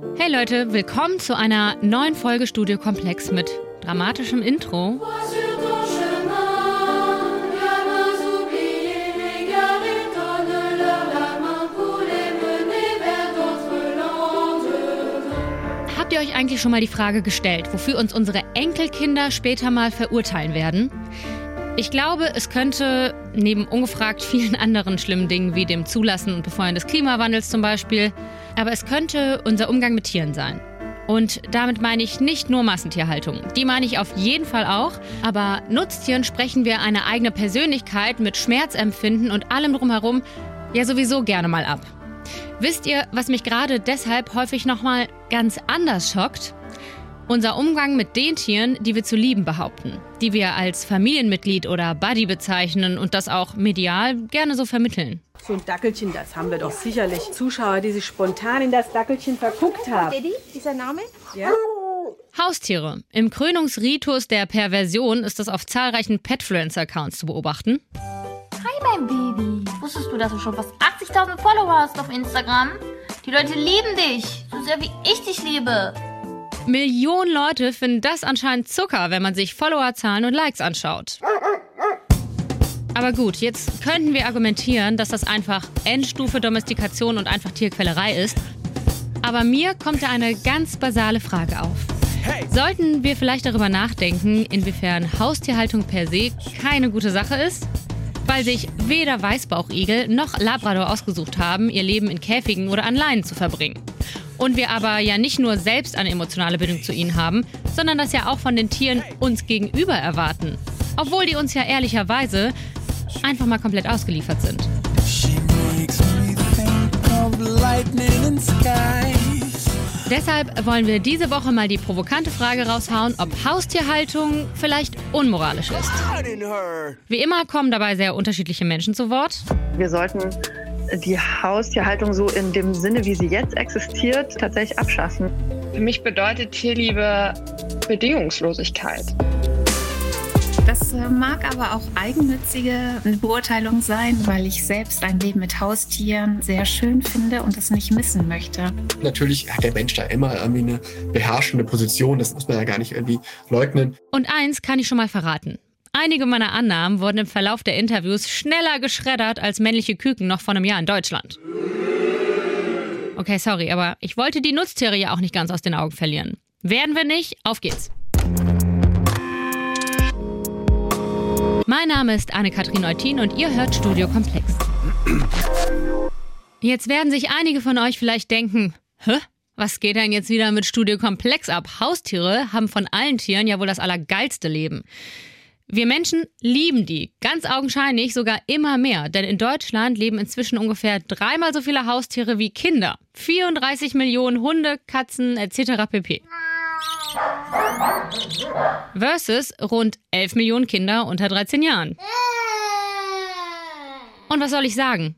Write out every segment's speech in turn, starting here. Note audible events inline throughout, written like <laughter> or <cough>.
Hey Leute, willkommen zu einer neuen Folge Studio Komplex mit dramatischem Intro. Habt ihr euch eigentlich schon mal die Frage gestellt, wofür uns unsere Enkelkinder später mal verurteilen werden? Ich glaube, es könnte neben ungefragt vielen <laughs> anderen schlimmen Dingen wie dem Zulassen und Befeuern des Klimawandels zum Beispiel, aber es könnte unser Umgang mit Tieren sein. Und damit meine ich nicht nur Massentierhaltung. Die meine ich auf jeden Fall auch. Aber Nutztieren sprechen wir eine eigene Persönlichkeit mit Schmerzempfinden und allem drumherum ja sowieso gerne mal ab. Wisst ihr, was mich gerade deshalb häufig nochmal ganz anders schockt? Unser Umgang mit den Tieren, die wir zu lieben behaupten, die wir als Familienmitglied oder Buddy bezeichnen und das auch medial gerne so vermitteln. So ein Dackelchen, das haben wir doch sicherlich. Zuschauer, die sich spontan in das Dackelchen verguckt haben. Daddy, dieser Name? Ja? Haustiere. Im Krönungsritus der Perversion ist das auf zahlreichen Petfluencer-Accounts zu beobachten. Hi, mein Baby. Wusstest du, dass du schon fast 80.000 Follower hast auf Instagram? Die Leute lieben dich, so sehr wie ich dich liebe. Millionen Leute finden das anscheinend Zucker, wenn man sich Followerzahlen und Likes anschaut. <laughs> Aber gut, jetzt könnten wir argumentieren, dass das einfach Endstufe Domestikation und einfach Tierquälerei ist. Aber mir kommt da eine ganz basale Frage auf. Sollten wir vielleicht darüber nachdenken, inwiefern Haustierhaltung per se keine gute Sache ist? Weil sich weder Weißbauchigel noch Labrador ausgesucht haben, ihr Leben in Käfigen oder an Leinen zu verbringen. Und wir aber ja nicht nur selbst eine emotionale Bindung zu ihnen haben, sondern das ja auch von den Tieren uns gegenüber erwarten. Obwohl die uns ja ehrlicherweise einfach mal komplett ausgeliefert sind. Deshalb wollen wir diese Woche mal die provokante Frage raushauen, ob Haustierhaltung vielleicht unmoralisch ist. Wie immer kommen dabei sehr unterschiedliche Menschen zu Wort. Wir sollten die Haustierhaltung so in dem Sinne, wie sie jetzt existiert, tatsächlich abschaffen. Für mich bedeutet Tierliebe Bedingungslosigkeit. Das äh, mag aber auch eigennützige Beurteilung sein, weil ich selbst ein Leben mit Haustieren sehr schön finde und es nicht missen möchte. Natürlich hat der Mensch da immer irgendwie eine beherrschende Position, das muss man ja gar nicht irgendwie leugnen. Und eins kann ich schon mal verraten. Einige meiner Annahmen wurden im Verlauf der Interviews schneller geschreddert als männliche Küken noch vor einem Jahr in Deutschland. Okay, sorry, aber ich wollte die Nutztiere ja auch nicht ganz aus den Augen verlieren. Werden wir nicht? Auf geht's. Mein Name ist Anne-Kathrin Eutin und ihr hört Studio Komplex. Jetzt werden sich einige von euch vielleicht denken, hä? Was geht denn jetzt wieder mit Studio Komplex ab? Haustiere haben von allen Tieren ja wohl das allergeilste Leben. Wir Menschen lieben die, ganz augenscheinlich sogar immer mehr, denn in Deutschland leben inzwischen ungefähr dreimal so viele Haustiere wie Kinder. 34 Millionen Hunde, Katzen etc. pp. Versus rund 11 Millionen Kinder unter 13 Jahren. Und was soll ich sagen?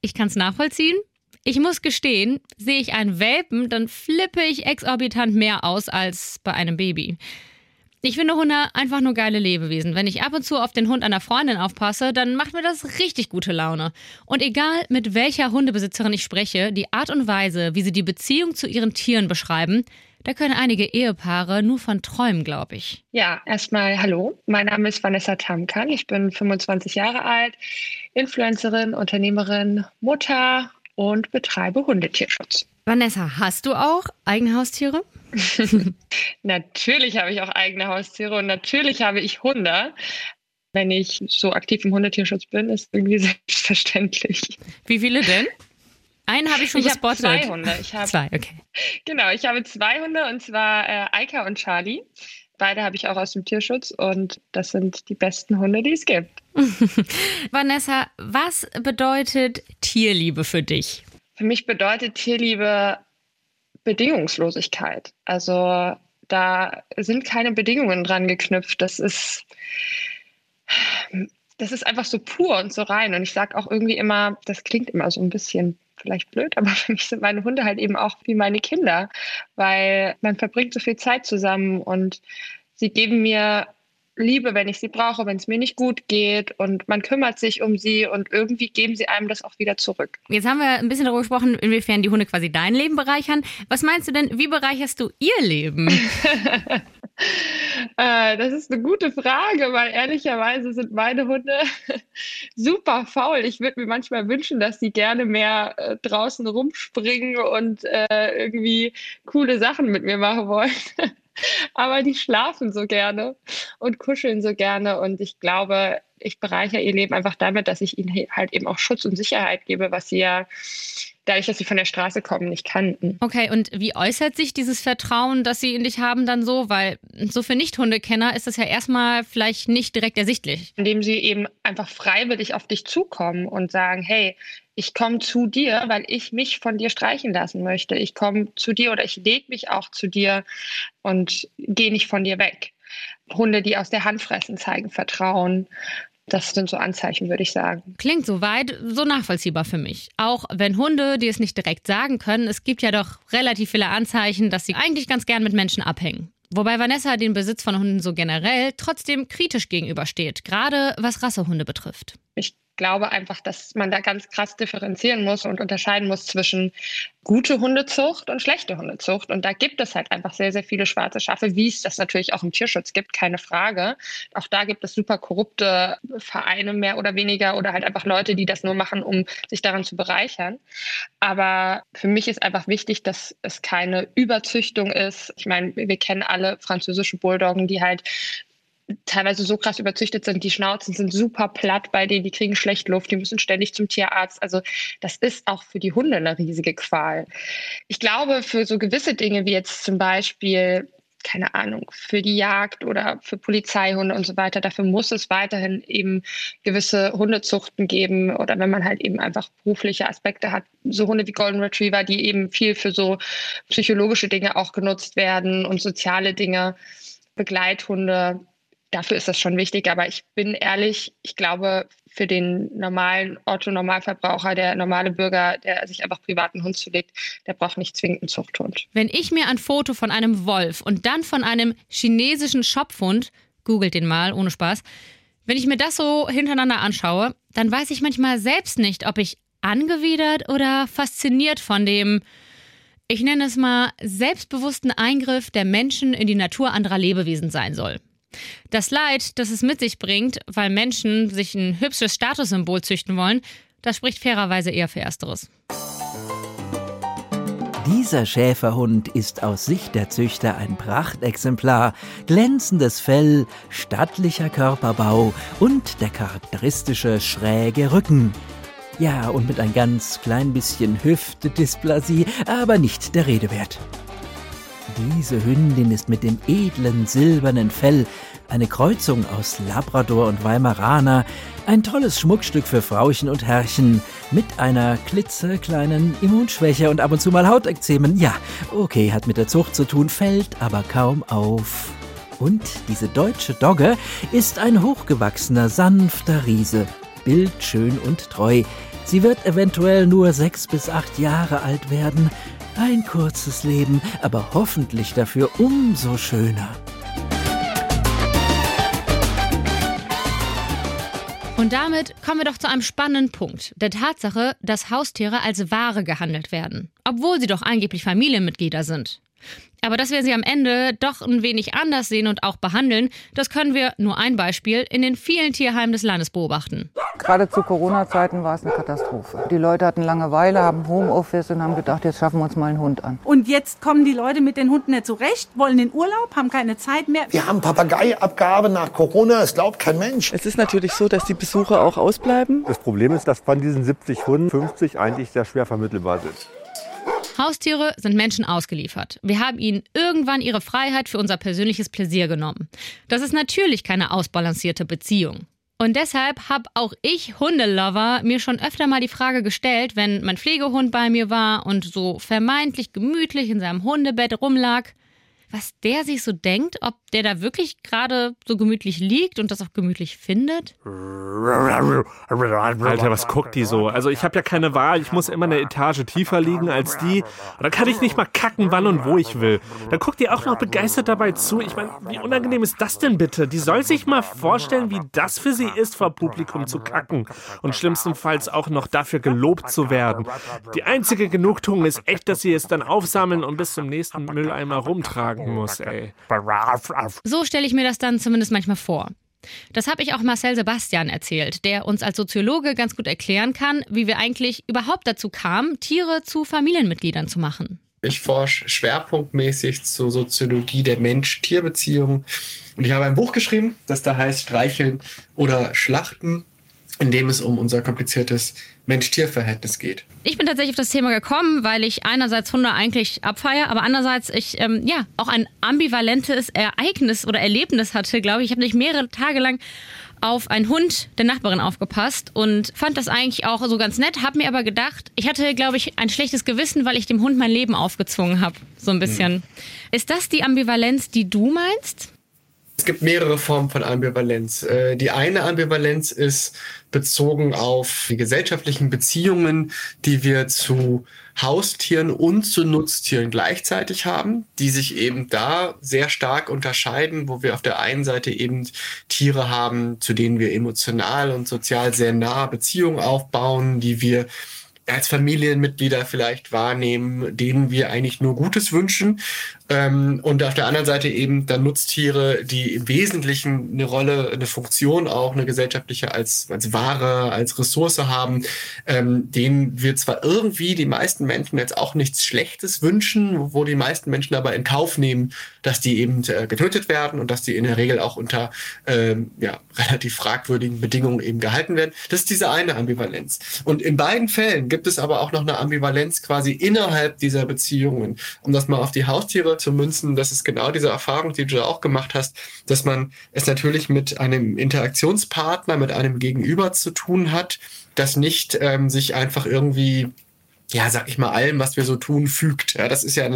Ich kann es nachvollziehen. Ich muss gestehen, sehe ich einen Welpen, dann flippe ich exorbitant mehr aus als bei einem Baby. Ich finde Hunde einfach nur geile Lebewesen. Wenn ich ab und zu auf den Hund einer Freundin aufpasse, dann macht mir das richtig gute Laune. Und egal mit welcher Hundebesitzerin ich spreche, die Art und Weise, wie sie die Beziehung zu ihren Tieren beschreiben, da können einige Ehepaare nur von träumen, glaube ich. Ja, erstmal hallo. Mein Name ist Vanessa Tamkan. Ich bin 25 Jahre alt, Influencerin, Unternehmerin, Mutter und betreibe Hundetierschutz. Vanessa, hast du auch eigene Haustiere? <laughs> natürlich habe ich auch eigene Haustiere und natürlich habe ich Hunde. Wenn ich so aktiv im Hundetierschutz bin, ist irgendwie <laughs> selbstverständlich. Wie viele denn? Einen habe ich schon ich gespottet. Habe zwei Hunde. Ich habe, <laughs> zwei, okay. Genau, ich habe zwei Hunde und zwar äh, Eika und Charlie. Beide habe ich auch aus dem Tierschutz und das sind die besten Hunde, die es gibt. <laughs> Vanessa, was bedeutet Tierliebe für dich? Für mich bedeutet Tierliebe Bedingungslosigkeit. Also da sind keine Bedingungen dran geknüpft. Das ist, das ist einfach so pur und so rein. Und ich sage auch irgendwie immer, das klingt immer so ein bisschen vielleicht blöd, aber <laughs> für mich sind meine Hunde halt eben auch wie meine Kinder, weil man verbringt so viel Zeit zusammen und sie geben mir liebe, wenn ich sie brauche, wenn es mir nicht gut geht und man kümmert sich um sie und irgendwie geben sie einem das auch wieder zurück. Jetzt haben wir ein bisschen darüber gesprochen, inwiefern die Hunde quasi dein Leben bereichern. Was meinst du denn, wie bereicherst du ihr Leben? <laughs> <laughs> äh, das ist eine gute Frage, weil ehrlicherweise sind meine Hunde <laughs> super faul. Ich würde mir manchmal wünschen, dass sie gerne mehr äh, draußen rumspringen und äh, irgendwie coole Sachen mit mir machen wollen. <laughs> Aber die schlafen so gerne und kuscheln so gerne. Und ich glaube, ich bereichere ihr Leben einfach damit, dass ich ihnen halt eben auch Schutz und Sicherheit gebe, was sie ja dadurch, dass sie von der Straße kommen, nicht kannten. Okay, und wie äußert sich dieses Vertrauen, das sie in dich haben, dann so? Weil so für Nicht-Hundekenner ist das ja erstmal vielleicht nicht direkt ersichtlich. Indem sie eben einfach freiwillig auf dich zukommen und sagen, hey, ich komme zu dir, weil ich mich von dir streichen lassen möchte. Ich komme zu dir oder ich lege mich auch zu dir und gehe nicht von dir weg. Hunde, die aus der Hand fressen, zeigen Vertrauen. Das sind so Anzeichen, würde ich sagen. Klingt soweit so nachvollziehbar für mich. Auch wenn Hunde, die es nicht direkt sagen können, es gibt ja doch relativ viele Anzeichen, dass sie eigentlich ganz gern mit Menschen abhängen. Wobei Vanessa den Besitz von Hunden so generell trotzdem kritisch gegenübersteht, gerade was Rassehunde betrifft. Ich glaube einfach, dass man da ganz krass differenzieren muss und unterscheiden muss zwischen gute Hundezucht und schlechte Hundezucht. Und da gibt es halt einfach sehr, sehr viele schwarze Schafe, wie es das natürlich auch im Tierschutz gibt, keine Frage. Auch da gibt es super korrupte Vereine mehr oder weniger oder halt einfach Leute, die das nur machen, um sich daran zu bereichern. Aber für mich ist einfach wichtig, dass es keine Überzüchtung ist. Ich meine, wir kennen alle französische Bulldoggen, die halt teilweise so krass überzüchtet sind, die Schnauzen sind super platt bei denen, die kriegen schlecht Luft, die müssen ständig zum Tierarzt. Also das ist auch für die Hunde eine riesige Qual. Ich glaube, für so gewisse Dinge wie jetzt zum Beispiel keine Ahnung, für die Jagd oder für Polizeihunde und so weiter. Dafür muss es weiterhin eben gewisse Hundezuchten geben oder wenn man halt eben einfach berufliche Aspekte hat, so Hunde wie Golden Retriever, die eben viel für so psychologische Dinge auch genutzt werden und soziale Dinge, Begleithunde, dafür ist das schon wichtig. Aber ich bin ehrlich, ich glaube, für den normalen Otto-Normalverbraucher, der normale Bürger, der sich einfach privaten Hund zulegt, der braucht nicht zwingend einen Zuchthund. Wenn ich mir ein Foto von einem Wolf und dann von einem chinesischen Schopfhund, googelt den mal, ohne Spaß, wenn ich mir das so hintereinander anschaue, dann weiß ich manchmal selbst nicht, ob ich angewidert oder fasziniert von dem, ich nenne es mal, selbstbewussten Eingriff der Menschen in die Natur anderer Lebewesen sein soll. Das Leid, das es mit sich bringt, weil Menschen sich ein hübsches Statussymbol züchten wollen, das spricht fairerweise eher für Ersteres. Dieser Schäferhund ist aus Sicht der Züchter ein Prachtexemplar. Glänzendes Fell, stattlicher Körperbau und der charakteristische schräge Rücken. Ja, und mit ein ganz klein bisschen Hüftedysplasie, aber nicht der Rede wert. Diese Hündin ist mit dem edlen silbernen Fell eine Kreuzung aus Labrador und Weimaraner, ein tolles Schmuckstück für Frauchen und Herrchen, mit einer klitzekleinen Immunschwäche und ab und zu mal Hautekzemen. Ja, okay, hat mit der Zucht zu tun, fällt aber kaum auf. Und diese deutsche Dogge ist ein hochgewachsener, sanfter Riese, bildschön und treu. Sie wird eventuell nur sechs bis acht Jahre alt werden, ein kurzes Leben, aber hoffentlich dafür umso schöner. Und damit kommen wir doch zu einem spannenden Punkt. Der Tatsache, dass Haustiere als Ware gehandelt werden. Obwohl sie doch angeblich Familienmitglieder sind. Aber dass wir sie am Ende doch ein wenig anders sehen und auch behandeln, das können wir, nur ein Beispiel, in den vielen Tierheimen des Landes beobachten. Gerade zu Corona-Zeiten war es eine Katastrophe. Die Leute hatten Langeweile, haben Homeoffice und haben gedacht, jetzt schaffen wir uns mal einen Hund an. Und jetzt kommen die Leute mit den Hunden nicht zurecht, wollen in Urlaub, haben keine Zeit mehr. Wir haben Papageiabgabe nach Corona, es glaubt kein Mensch. Es ist natürlich so, dass die Besucher auch ausbleiben. Das Problem ist, dass von diesen 70 Hunden 50 eigentlich sehr schwer vermittelbar sind. Haustiere sind Menschen ausgeliefert. Wir haben ihnen irgendwann ihre Freiheit für unser persönliches Pläsier genommen. Das ist natürlich keine ausbalancierte Beziehung. Und deshalb habe auch ich Hundelover mir schon öfter mal die Frage gestellt, wenn mein Pflegehund bei mir war und so vermeintlich gemütlich in seinem Hundebett rumlag, was der sich so denkt, ob der da wirklich gerade so gemütlich liegt und das auch gemütlich findet? Alter, was guckt die so? Also ich habe ja keine Wahl, ich muss immer eine Etage tiefer liegen als die. Und dann kann ich nicht mal kacken, wann und wo ich will. Dann guckt die auch noch begeistert dabei zu. Ich meine, wie unangenehm ist das denn bitte? Die soll sich mal vorstellen, wie das für sie ist, vor Publikum zu kacken. Und schlimmstenfalls auch noch dafür gelobt zu werden. Die einzige Genugtuung ist echt, dass sie es dann aufsammeln und bis zum nächsten Mülleimer rumtragen muss, ey. So stelle ich mir das dann zumindest manchmal vor. Das habe ich auch Marcel Sebastian erzählt, der uns als Soziologe ganz gut erklären kann, wie wir eigentlich überhaupt dazu kamen, Tiere zu Familienmitgliedern zu machen. Ich forsche schwerpunktmäßig zur Soziologie der Mensch-Tier-Beziehung. Und ich habe ein Buch geschrieben, das da heißt Streicheln oder Schlachten, in dem es um unser kompliziertes Mensch-Tier-Verhältnis geht. Ich bin tatsächlich auf das Thema gekommen, weil ich einerseits Hunde eigentlich abfeiere, aber andererseits ich ähm, ja auch ein ambivalentes Ereignis oder Erlebnis hatte, glaube ich. Ich habe nicht mehrere Tage lang auf einen Hund der Nachbarin aufgepasst und fand das eigentlich auch so ganz nett, habe mir aber gedacht, ich hatte, glaube ich, ein schlechtes Gewissen, weil ich dem Hund mein Leben aufgezwungen habe, so ein bisschen. Hm. Ist das die Ambivalenz, die du meinst? Es gibt mehrere Formen von Ambivalenz. Äh, die eine Ambivalenz ist bezogen auf die gesellschaftlichen Beziehungen, die wir zu Haustieren und zu Nutztieren gleichzeitig haben, die sich eben da sehr stark unterscheiden, wo wir auf der einen Seite eben Tiere haben, zu denen wir emotional und sozial sehr nahe Beziehungen aufbauen, die wir als Familienmitglieder vielleicht wahrnehmen, denen wir eigentlich nur Gutes wünschen. Ähm, und auf der anderen Seite eben dann Nutztiere, die im Wesentlichen eine Rolle, eine Funktion auch, eine gesellschaftliche als, als Ware, als Ressource haben, ähm, denen wir zwar irgendwie die meisten Menschen jetzt auch nichts Schlechtes wünschen, wo die meisten Menschen aber in Kauf nehmen, dass die eben äh, getötet werden und dass die in der Regel auch unter ähm, ja, relativ fragwürdigen Bedingungen eben gehalten werden. Das ist diese eine Ambivalenz. Und in beiden Fällen gibt es aber auch noch eine Ambivalenz quasi innerhalb dieser Beziehungen. Um das mal auf die Haustiere zu münzen, das ist genau diese Erfahrung, die du auch gemacht hast, dass man es natürlich mit einem Interaktionspartner, mit einem Gegenüber zu tun hat, das nicht ähm, sich einfach irgendwie ja, sag ich mal, allem, was wir so tun, fügt. Ja, das ist ja ein,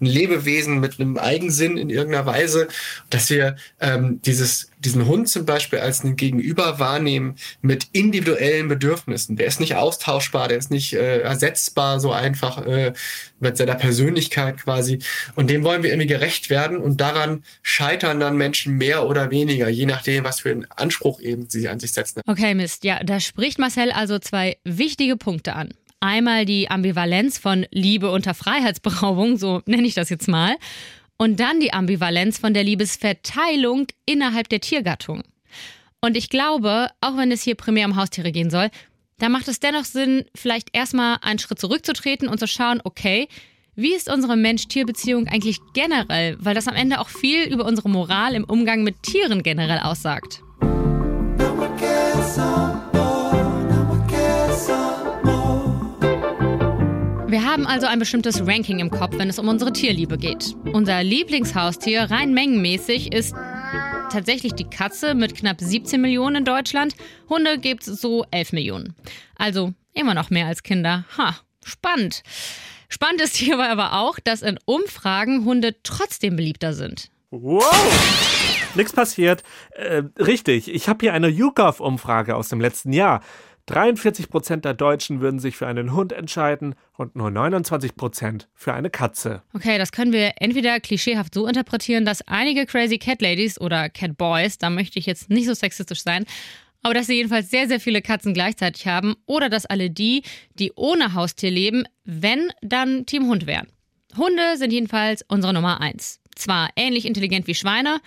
ein Lebewesen mit einem Eigensinn in irgendeiner Weise, dass wir ähm, dieses, diesen Hund zum Beispiel als einen Gegenüber wahrnehmen mit individuellen Bedürfnissen. Der ist nicht austauschbar, der ist nicht äh, ersetzbar so einfach äh, mit seiner Persönlichkeit quasi. Und dem wollen wir irgendwie gerecht werden und daran scheitern dann Menschen mehr oder weniger, je nachdem, was für einen Anspruch eben sie an sich setzen. Okay, Mist. Ja, da spricht Marcel also zwei wichtige Punkte an. Einmal die Ambivalenz von Liebe unter Freiheitsberaubung, so nenne ich das jetzt mal. Und dann die Ambivalenz von der Liebesverteilung innerhalb der Tiergattung. Und ich glaube, auch wenn es hier primär um Haustiere gehen soll, da macht es dennoch Sinn, vielleicht erstmal einen Schritt zurückzutreten und zu schauen, okay, wie ist unsere Mensch-Tier-Beziehung eigentlich generell? Weil das am Ende auch viel über unsere Moral im Umgang mit Tieren generell aussagt. Haben also ein bestimmtes Ranking im Kopf, wenn es um unsere Tierliebe geht. Unser Lieblingshaustier rein mengenmäßig ist tatsächlich die Katze mit knapp 17 Millionen in Deutschland. Hunde gibt es so 11 Millionen. Also immer noch mehr als Kinder. Ha, spannend. Spannend ist hierbei aber auch, dass in Umfragen Hunde trotzdem beliebter sind. Wow! Nichts passiert. Äh, richtig, ich habe hier eine YouGov-Umfrage aus dem letzten Jahr. 43 Prozent der Deutschen würden sich für einen Hund entscheiden und nur 29 Prozent für eine Katze. Okay, das können wir entweder klischeehaft so interpretieren, dass einige Crazy Cat Ladies oder Cat Boys, da möchte ich jetzt nicht so sexistisch sein, aber dass sie jedenfalls sehr, sehr viele Katzen gleichzeitig haben oder dass alle die, die ohne Haustier leben, wenn, dann Team Hund wären. Hunde sind jedenfalls unsere Nummer eins. Zwar ähnlich intelligent wie Schweine,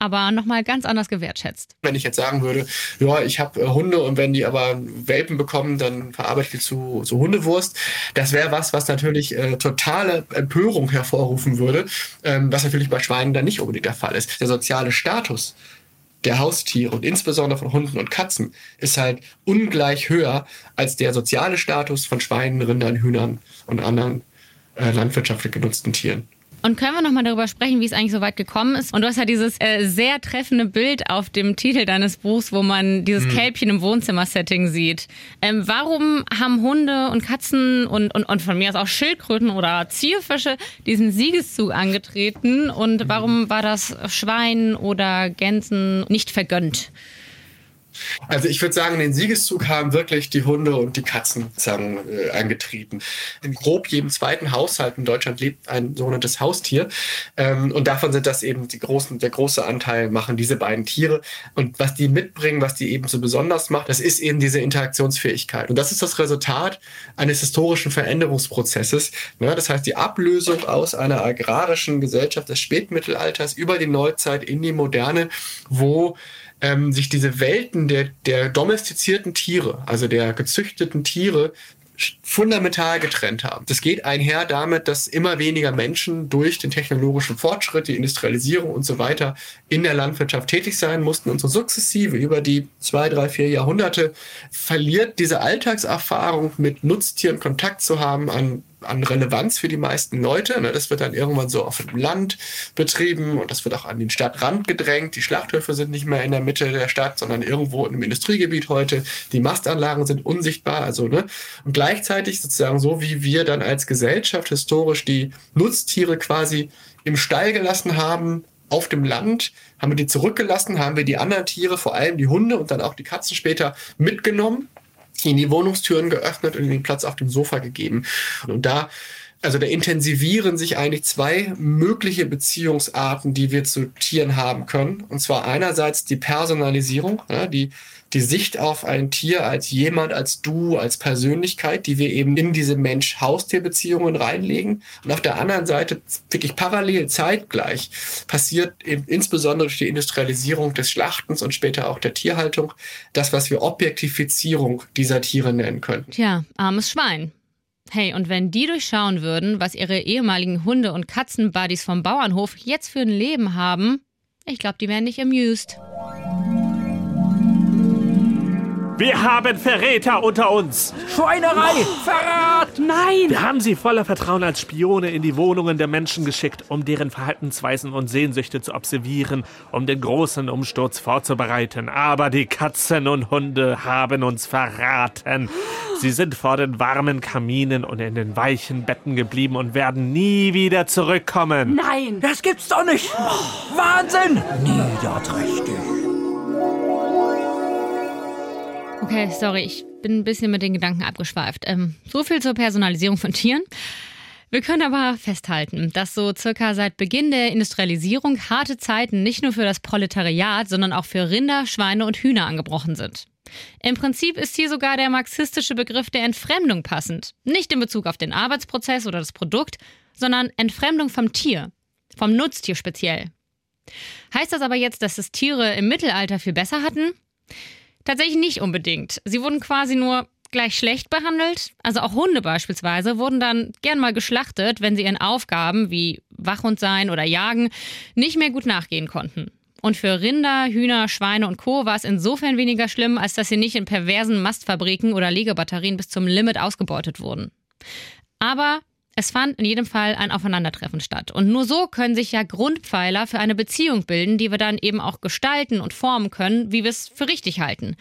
aber nochmal ganz anders gewertschätzt. Wenn ich jetzt sagen würde, ja, ich habe äh, Hunde und wenn die aber Welpen bekommen, dann verarbeite ich die zu, zu Hundewurst. Das wäre was, was natürlich äh, totale Empörung hervorrufen würde, ähm, was natürlich bei Schweinen dann nicht unbedingt der Fall ist. Der soziale Status der Haustiere und insbesondere von Hunden und Katzen ist halt ungleich höher als der soziale Status von Schweinen, Rindern, Hühnern und anderen äh, landwirtschaftlich genutzten Tieren. Und können wir nochmal darüber sprechen, wie es eigentlich so weit gekommen ist? Und du hast ja dieses äh, sehr treffende Bild auf dem Titel deines Buchs, wo man dieses hm. Kälbchen im Wohnzimmer-Setting sieht. Ähm, warum haben Hunde und Katzen und, und, und von mir aus auch Schildkröten oder Zierfische diesen Siegeszug angetreten? Und warum war das Schwein oder Gänsen nicht vergönnt? Also ich würde sagen, den Siegeszug haben wirklich die Hunde und die Katzen sagen, äh, angetrieben. In grob jedem zweiten Haushalt in Deutschland lebt ein sogenanntes Haustier. Ähm, und davon sind das eben die großen, der große Anteil machen diese beiden Tiere. Und was die mitbringen, was die eben so besonders macht, das ist eben diese Interaktionsfähigkeit. Und das ist das Resultat eines historischen Veränderungsprozesses. Ja, das heißt, die Ablösung aus einer agrarischen Gesellschaft des Spätmittelalters über die Neuzeit in die Moderne, wo ähm, sich diese Welten der, der domestizierten Tiere, also der gezüchteten Tiere, fundamental getrennt haben. Das geht einher damit, dass immer weniger Menschen durch den technologischen Fortschritt, die Industrialisierung und so weiter in der Landwirtschaft tätig sein mussten und so sukzessive über die zwei, drei, vier Jahrhunderte verliert diese Alltagserfahrung mit Nutztieren Kontakt zu haben an an Relevanz für die meisten Leute. Ne? Das wird dann irgendwann so auf dem Land betrieben und das wird auch an den Stadtrand gedrängt. Die Schlachthöfe sind nicht mehr in der Mitte der Stadt, sondern irgendwo im Industriegebiet heute. Die Mastanlagen sind unsichtbar. Also, ne? Und gleichzeitig sozusagen so, wie wir dann als Gesellschaft historisch die Nutztiere quasi im Stall gelassen haben, auf dem Land, haben wir die zurückgelassen, haben wir die anderen Tiere, vor allem die Hunde und dann auch die Katzen später mitgenommen ihnen die Wohnungstüren geöffnet und ihnen den Platz auf dem Sofa gegeben. Und da also da intensivieren sich eigentlich zwei mögliche Beziehungsarten, die wir zu Tieren haben können. Und zwar einerseits die Personalisierung, ja, die, die Sicht auf ein Tier als jemand, als du, als Persönlichkeit, die wir eben in diese Mensch-Haustier-Beziehungen reinlegen. Und auf der anderen Seite, wirklich parallel, zeitgleich, passiert eben insbesondere durch die Industrialisierung des Schlachtens und später auch der Tierhaltung das, was wir Objektifizierung dieser Tiere nennen könnten. Tja, armes Schwein. Hey, und wenn die durchschauen würden, was ihre ehemaligen Hunde- und Katzenbuddies vom Bauernhof jetzt für ein Leben haben, ich glaube, die wären nicht amused. Wir haben Verräter unter uns. Schweinerei! Verrat! Nein! Wir haben sie voller Vertrauen als Spione in die Wohnungen der Menschen geschickt, um deren Verhaltensweisen und Sehnsüchte zu observieren, um den großen Umsturz vorzubereiten. Aber die Katzen und Hunde haben uns verraten. Sie sind vor den warmen Kaminen und in den weichen Betten geblieben und werden nie wieder zurückkommen. Nein, das gibt's doch nicht! Wahnsinn! Niederträchtig. Okay, sorry, ich bin ein bisschen mit den Gedanken abgeschweift. Ähm, so viel zur Personalisierung von Tieren. Wir können aber festhalten, dass so circa seit Beginn der Industrialisierung harte Zeiten nicht nur für das Proletariat, sondern auch für Rinder, Schweine und Hühner angebrochen sind. Im Prinzip ist hier sogar der marxistische Begriff der Entfremdung passend. Nicht in Bezug auf den Arbeitsprozess oder das Produkt, sondern Entfremdung vom Tier, vom Nutztier speziell. Heißt das aber jetzt, dass es Tiere im Mittelalter viel besser hatten? Tatsächlich nicht unbedingt. Sie wurden quasi nur gleich schlecht behandelt. Also auch Hunde beispielsweise wurden dann gern mal geschlachtet, wenn sie ihren Aufgaben wie Wachhund sein oder Jagen nicht mehr gut nachgehen konnten. Und für Rinder, Hühner, Schweine und Co. war es insofern weniger schlimm, als dass sie nicht in perversen Mastfabriken oder Legebatterien bis zum Limit ausgebeutet wurden. Aber es fand in jedem Fall ein Aufeinandertreffen statt. Und nur so können sich ja Grundpfeiler für eine Beziehung bilden, die wir dann eben auch gestalten und formen können, wie wir es für richtig halten.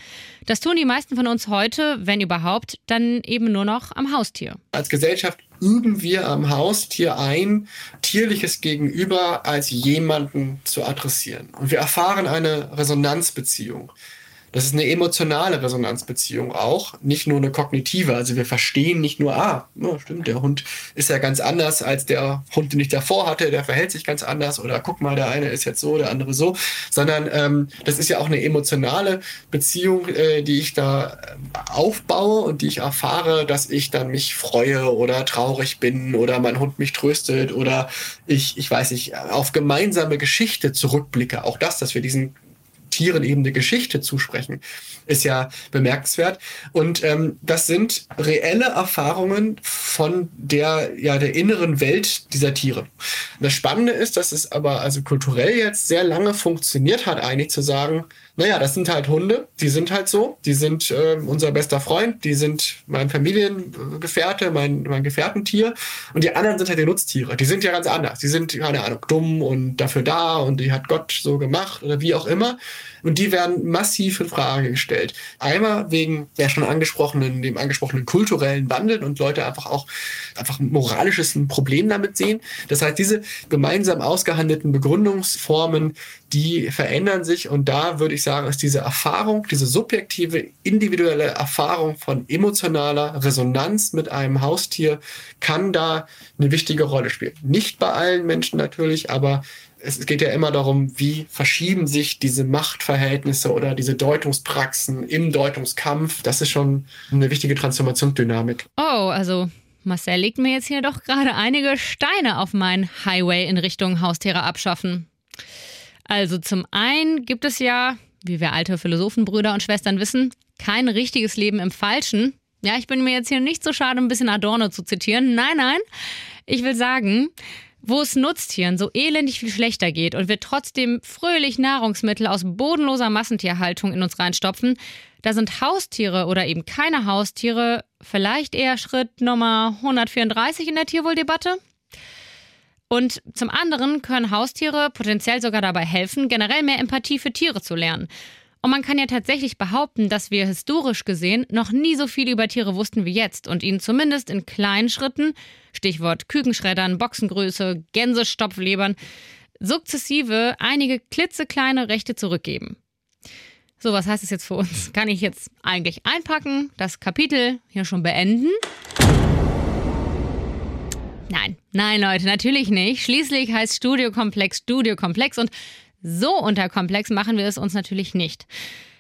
Das tun die meisten von uns heute, wenn überhaupt, dann eben nur noch am Haustier. Als Gesellschaft üben wir am Haustier ein, tierliches Gegenüber als jemanden zu adressieren. Und wir erfahren eine Resonanzbeziehung. Das ist eine emotionale Resonanzbeziehung auch, nicht nur eine kognitive. Also wir verstehen nicht nur, ah, ja, stimmt, der Hund ist ja ganz anders als der Hund, den ich davor hatte, der verhält sich ganz anders oder guck mal, der eine ist jetzt so, der andere so, sondern ähm, das ist ja auch eine emotionale Beziehung, äh, die ich da ähm, aufbaue und die ich erfahre, dass ich dann mich freue oder traurig bin oder mein Hund mich tröstet oder ich, ich weiß nicht, auf gemeinsame Geschichte zurückblicke. Auch das, dass wir diesen Tieren eben eine Geschichte zusprechen, ist ja bemerkenswert. Und ähm, das sind reelle Erfahrungen von der, ja, der inneren Welt dieser Tiere. das Spannende ist, dass es aber also kulturell jetzt sehr lange funktioniert hat, eigentlich zu sagen, naja, das sind halt Hunde, die sind halt so, die sind äh, unser bester Freund, die sind mein Familiengefährte, mein, mein Gefährtentier und die anderen sind halt die Nutztiere. Die sind ja ganz anders. Die sind, keine Ahnung, dumm und dafür da und die hat Gott so gemacht oder wie auch immer. Und die werden massiv in Frage gestellt. Einmal wegen der schon angesprochenen, dem angesprochenen kulturellen Wandel und Leute einfach auch einfach ein moralisches Problem damit sehen. Das heißt, diese gemeinsam ausgehandelten Begründungsformen, die verändern sich und da würde ich sagen, ist diese Erfahrung, diese subjektive, individuelle Erfahrung von emotionaler Resonanz mit einem Haustier kann da eine wichtige Rolle spielen. Nicht bei allen Menschen natürlich, aber es geht ja immer darum, wie verschieben sich diese Machtverhältnisse oder diese Deutungspraxen im Deutungskampf. Das ist schon eine wichtige Transformationsdynamik. Oh, also Marcel legt mir jetzt hier doch gerade einige Steine auf meinen Highway in Richtung Haustiere abschaffen. Also zum einen gibt es ja, wie wir alte Philosophenbrüder und Schwestern wissen, kein richtiges Leben im Falschen. Ja, ich bin mir jetzt hier nicht so schade, ein bisschen Adorno zu zitieren. Nein, nein. Ich will sagen, wo es Nutztieren so elendig viel schlechter geht und wir trotzdem fröhlich Nahrungsmittel aus bodenloser Massentierhaltung in uns reinstopfen, da sind Haustiere oder eben keine Haustiere vielleicht eher Schritt Nummer 134 in der Tierwohldebatte. Und zum anderen können Haustiere potenziell sogar dabei helfen, generell mehr Empathie für Tiere zu lernen. Und man kann ja tatsächlich behaupten, dass wir historisch gesehen noch nie so viel über Tiere wussten wie jetzt und ihnen zumindest in kleinen Schritten, Stichwort Kükenschreddern, Boxengröße, Gänsestopflebern, sukzessive einige klitzekleine Rechte zurückgeben. So, was heißt das jetzt für uns? Kann ich jetzt eigentlich einpacken, das Kapitel hier schon beenden? Nein, nein, Leute, natürlich nicht. Schließlich heißt Studiokomplex Studiokomplex und so unterkomplex machen wir es uns natürlich nicht.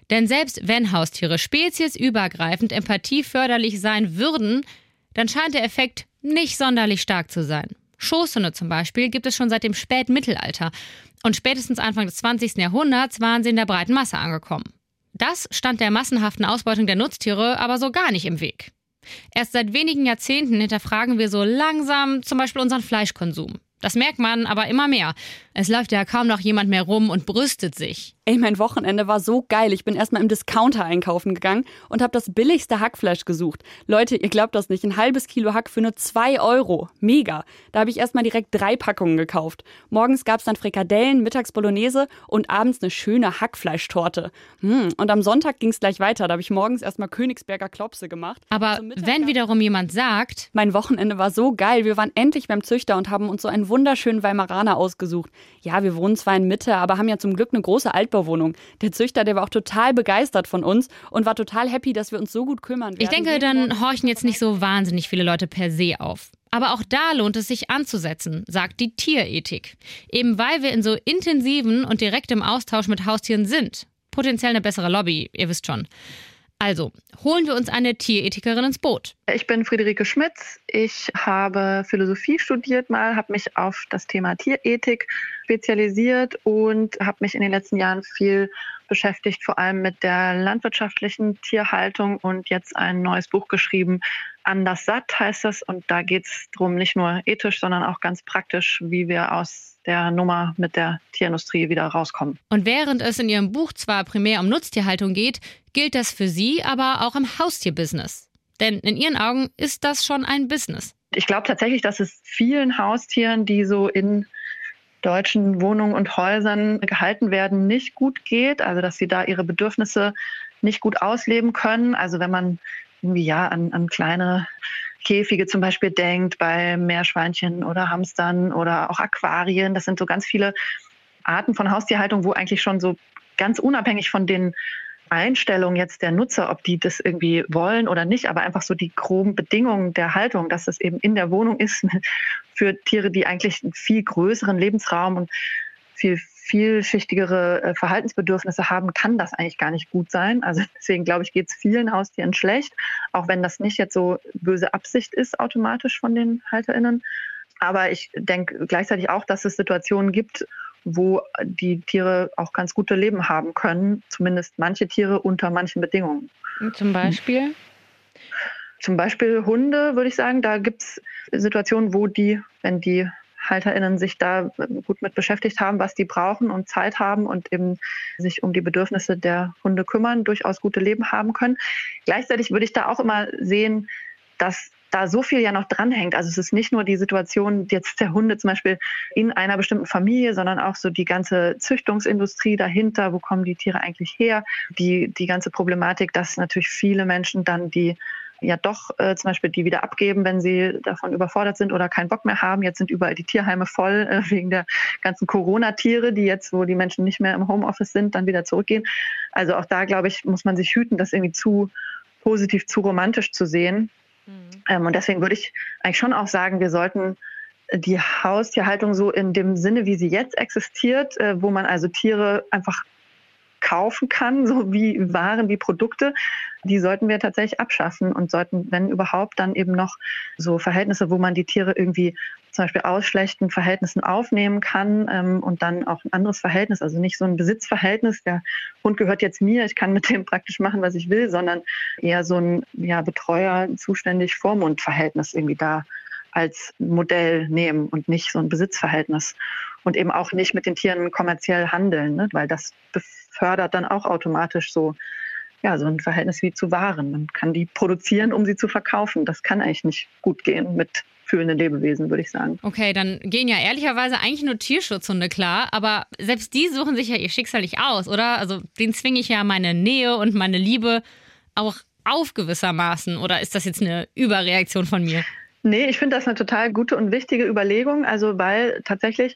Denn selbst wenn Haustiere speziesübergreifend empathieförderlich sein würden, dann scheint der Effekt nicht sonderlich stark zu sein. Schoßhunde zum Beispiel gibt es schon seit dem Spätmittelalter und spätestens Anfang des 20. Jahrhunderts waren sie in der breiten Masse angekommen. Das stand der massenhaften Ausbeutung der Nutztiere aber so gar nicht im Weg. Erst seit wenigen Jahrzehnten hinterfragen wir so langsam zum Beispiel unseren Fleischkonsum. Das merkt man aber immer mehr. Es läuft ja kaum noch jemand mehr rum und brüstet sich. Ey, mein Wochenende war so geil. Ich bin erstmal im Discounter einkaufen gegangen und habe das billigste Hackfleisch gesucht. Leute, ihr glaubt das nicht. Ein halbes Kilo Hack für nur zwei Euro. Mega. Da habe ich erstmal direkt drei Packungen gekauft. Morgens gab es dann Frikadellen, mittags Bolognese und abends eine schöne Hackfleischtorte. Hm. Und am Sonntag ging es gleich weiter. Da habe ich morgens erstmal Königsberger Klopse gemacht. Aber wenn wiederum jemand sagt, mein Wochenende war so geil, wir waren endlich beim Züchter und haben uns so einen wunderschönen Weimaraner ausgesucht. Ja, wir wohnen zwar in Mitte, aber haben ja zum Glück eine große Altbau Altbauwohnung. Der Züchter, der war auch total begeistert von uns und war total happy, dass wir uns so gut kümmern. Ich denke, dann horchen jetzt nicht so wahnsinnig viele Leute per se auf. Aber auch da lohnt es sich anzusetzen, sagt die Tierethik. Eben weil wir in so intensiven und direktem Austausch mit Haustieren sind. Potenziell eine bessere Lobby, ihr wisst schon. Also, holen wir uns eine Tierethikerin ins Boot. Ich bin Friederike Schmitz. Ich habe Philosophie studiert mal, habe mich auf das Thema Tierethik spezialisiert und habe mich in den letzten Jahren viel beschäftigt, vor allem mit der landwirtschaftlichen Tierhaltung und jetzt ein neues Buch geschrieben. Anders satt heißt es. Und da geht es darum, nicht nur ethisch, sondern auch ganz praktisch, wie wir aus der Nummer mit der Tierindustrie wieder rauskommen. Und während es in Ihrem Buch zwar primär um Nutztierhaltung geht, gilt das für Sie aber auch im Haustierbusiness. Denn in Ihren Augen ist das schon ein Business. Ich glaube tatsächlich, dass es vielen Haustieren, die so in deutschen Wohnungen und Häusern gehalten werden, nicht gut geht. Also dass sie da ihre Bedürfnisse nicht gut ausleben können. Also wenn man irgendwie ja an, an kleine Käfige zum Beispiel denkt, bei Meerschweinchen oder Hamstern oder auch Aquarien. Das sind so ganz viele Arten von Haustierhaltung, wo eigentlich schon so ganz unabhängig von den Einstellungen jetzt der Nutzer, ob die das irgendwie wollen oder nicht, aber einfach so die groben Bedingungen der Haltung, dass es eben in der Wohnung ist <laughs> für Tiere, die eigentlich einen viel größeren Lebensraum und viel vielschichtigere äh, Verhaltensbedürfnisse haben, kann das eigentlich gar nicht gut sein. Also <laughs> deswegen glaube ich, geht es vielen Haustieren schlecht, auch wenn das nicht jetzt so böse Absicht ist automatisch von den HalterInnen. Aber ich denke gleichzeitig auch, dass es Situationen gibt, wo die Tiere auch ganz gute Leben haben können, zumindest manche Tiere unter manchen Bedingungen. Zum Beispiel? Zum Beispiel Hunde, würde ich sagen. Da gibt es Situationen, wo die, wenn die HundehalterInnen sich da gut mit beschäftigt haben, was die brauchen und Zeit haben und eben sich um die Bedürfnisse der Hunde kümmern, durchaus gute Leben haben können. Gleichzeitig würde ich da auch immer sehen, dass da so viel ja noch dranhängt. Also es ist nicht nur die Situation jetzt der Hunde zum Beispiel in einer bestimmten Familie, sondern auch so die ganze Züchtungsindustrie dahinter. Wo kommen die Tiere eigentlich her? Die, die ganze Problematik, dass natürlich viele Menschen dann die ja doch äh, zum Beispiel die wieder abgeben, wenn sie davon überfordert sind oder keinen Bock mehr haben. Jetzt sind überall die Tierheime voll äh, <laughs> wegen der ganzen Corona-Tiere, die jetzt, wo die Menschen nicht mehr im Homeoffice sind, dann wieder zurückgehen. Also auch da, glaube ich, muss man sich hüten, das irgendwie zu positiv, zu romantisch zu sehen. Ähm, und deswegen würde ich eigentlich schon auch sagen, wir sollten die Haustierhaltung so in dem Sinne, wie sie jetzt existiert, äh, wo man also Tiere einfach kaufen kann, so wie Waren, wie Produkte, die sollten wir tatsächlich abschaffen und sollten, wenn überhaupt, dann eben noch so Verhältnisse, wo man die Tiere irgendwie zum Beispiel aus schlechten Verhältnissen aufnehmen kann ähm, und dann auch ein anderes Verhältnis, also nicht so ein Besitzverhältnis, der Hund gehört jetzt mir, ich kann mit dem praktisch machen, was ich will, sondern eher so ein ja, Betreuer, zuständig Vormundverhältnis irgendwie da als Modell nehmen und nicht so ein Besitzverhältnis und eben auch nicht mit den Tieren kommerziell handeln, ne? weil das fördert dann auch automatisch so ja, so ein Verhältnis wie zu Waren. Man kann die produzieren, um sie zu verkaufen. Das kann eigentlich nicht gut gehen mit fühlenden Lebewesen, würde ich sagen. Okay, dann gehen ja ehrlicherweise eigentlich nur Tierschutzhunde klar, aber selbst die suchen sich ja ihr Schicksal nicht aus, oder? Also den zwinge ich ja meine Nähe und meine Liebe auch auf gewissermaßen. Oder ist das jetzt eine Überreaktion von mir? Nee, ich finde das eine total gute und wichtige Überlegung. Also, weil tatsächlich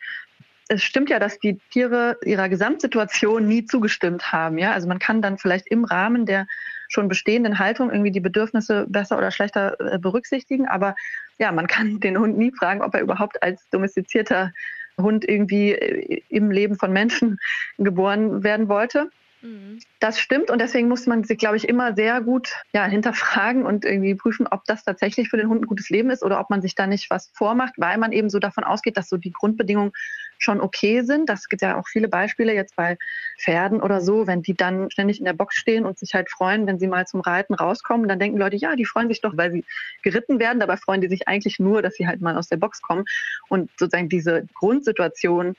es stimmt ja, dass die Tiere ihrer Gesamtsituation nie zugestimmt haben. Ja, also man kann dann vielleicht im Rahmen der schon bestehenden Haltung irgendwie die Bedürfnisse besser oder schlechter äh, berücksichtigen. Aber ja, man kann <laughs> den Hund nie fragen, ob er überhaupt als domestizierter Hund irgendwie äh, im Leben von Menschen <laughs> geboren werden wollte. Mhm. Das stimmt und deswegen muss man sich, glaube ich, immer sehr gut ja, hinterfragen und irgendwie prüfen, ob das tatsächlich für den Hund ein gutes Leben ist oder ob man sich da nicht was vormacht, weil man eben so davon ausgeht, dass so die Grundbedingungen schon okay sind. Das gibt ja auch viele Beispiele jetzt bei Pferden oder so, wenn die dann ständig in der Box stehen und sich halt freuen, wenn sie mal zum Reiten rauskommen, dann denken Leute, ja, die freuen sich doch, weil sie geritten werden. Dabei freuen die sich eigentlich nur, dass sie halt mal aus der Box kommen. Und sozusagen diese Grundsituation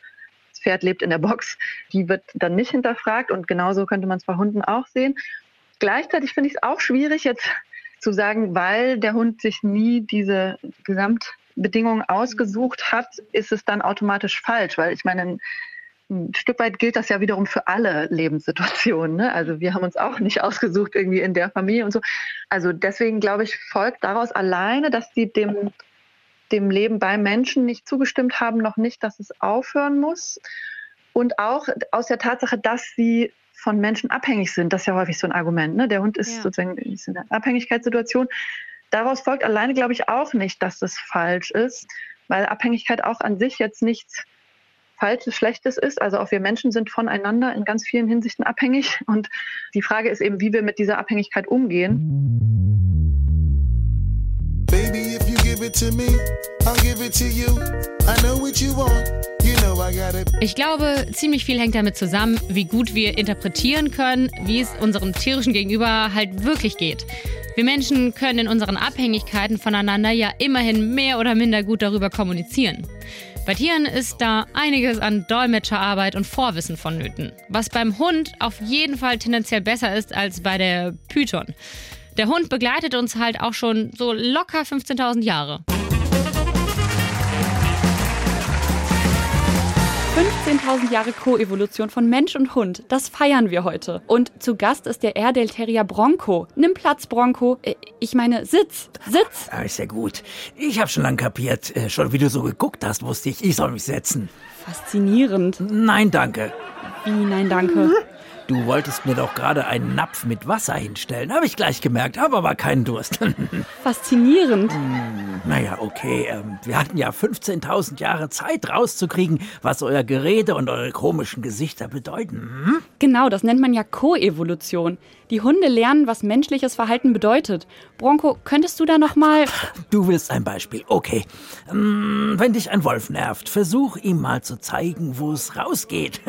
Pferd lebt in der Box, die wird dann nicht hinterfragt und genauso könnte man es bei Hunden auch sehen. Gleichzeitig finde ich es auch schwierig jetzt zu sagen, weil der Hund sich nie diese Gesamtbedingungen ausgesucht hat, ist es dann automatisch falsch, weil ich meine, ein, Stück weit gilt das ja wiederum für alle Lebenssituationen. Ne? Also wir haben uns auch nicht ausgesucht irgendwie in der Familie und so. Also deswegen glaube ich, folgt daraus alleine, dass sie dem dem Leben beim Menschen nicht zugestimmt haben, noch nicht, dass es aufhören muss. Und auch aus der Tatsache, dass sie von Menschen abhängig sind. Das ist ja häufig so ein Argument. Ne? Der Hund ist ja. sozusagen in einer Abhängigkeitssituation. Daraus folgt alleine, glaube ich, auch nicht, dass das falsch ist, weil Abhängigkeit auch an sich jetzt nichts Falsches, Schlechtes ist. Also auch wir Menschen sind voneinander in ganz vielen Hinsichten abhängig. Und die Frage ist eben, wie wir mit dieser Abhängigkeit umgehen. Ich glaube, ziemlich viel hängt damit zusammen, wie gut wir interpretieren können, wie es unserem tierischen Gegenüber halt wirklich geht. Wir Menschen können in unseren Abhängigkeiten voneinander ja immerhin mehr oder minder gut darüber kommunizieren. Bei Tieren ist da einiges an Dolmetscherarbeit und Vorwissen vonnöten, was beim Hund auf jeden Fall tendenziell besser ist als bei der Python. Der Hund begleitet uns halt auch schon so locker 15.000 Jahre. 15.000 Jahre Koevolution von Mensch und Hund, das feiern wir heute. Und zu Gast ist der Airedale Terrier Bronco. Nimm Platz, Bronco. Äh, ich meine, Sitz, Sitz. Ah, ist ja gut. Ich habe schon lang kapiert. Äh, schon wie du so geguckt hast, wusste ich, ich soll mich setzen. Faszinierend. Nein, danke. Wie, nein, danke? Du wolltest mir doch gerade einen Napf mit Wasser hinstellen. Habe ich gleich gemerkt, habe aber keinen Durst. <laughs> Faszinierend. Hm, naja, okay. Ähm, wir hatten ja 15.000 Jahre Zeit rauszukriegen, was euer Gerede und eure komischen Gesichter bedeuten. Hm? Genau, das nennt man ja Koevolution. Die Hunde lernen, was menschliches Verhalten bedeutet. Bronco, könntest du da noch mal... Du willst ein Beispiel. Okay. Ähm, wenn dich ein Wolf nervt, versuch ihm mal zu zeigen, wo es rausgeht.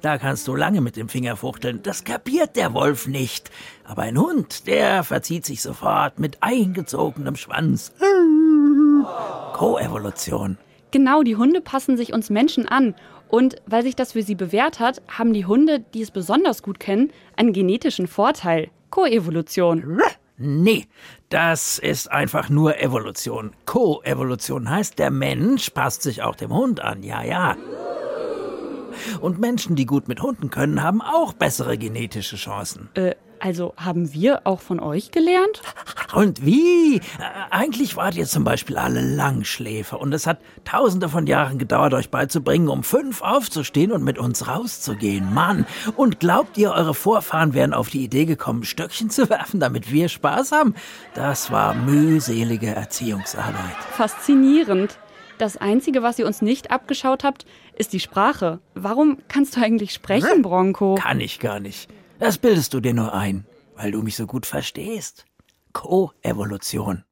da kannst du lange mit dem Finger fuchteln. Das kapiert der Wolf nicht. Aber ein Hund, der verzieht sich sofort mit eingezogenem Schwanz. Koevolution. Genau, die Hunde passen sich uns Menschen an. Und weil sich das für sie bewährt hat, haben die Hunde, die es besonders gut kennen, einen genetischen Vorteil. Koevolution. Nee, das ist einfach nur Evolution. Koevolution heißt, der Mensch passt sich auch dem Hund an. Ja, ja. Und Menschen, die gut mit Hunden können, haben auch bessere genetische Chancen. Äh, also haben wir auch von euch gelernt? Und wie? Äh, Eigentlich wart ihr zum Beispiel alle Langschläfer und es hat tausende von Jahren gedauert, euch beizubringen, um fünf aufzustehen und mit uns rauszugehen. Mann, und glaubt ihr, eure Vorfahren wären auf die Idee gekommen, Stöckchen zu <laughs> werfen, damit wir Spaß haben? Das war mühselige Erziehungsarbeit. Faszinierend. Das Einzige, was ihr uns nicht abgeschaut habt, ist die Sprache. Warum kannst du eigentlich sprechen, Bronco? Kann ich gar nicht. Das bildest du dir nur ein, weil du mich so gut verstehst. Koevolution.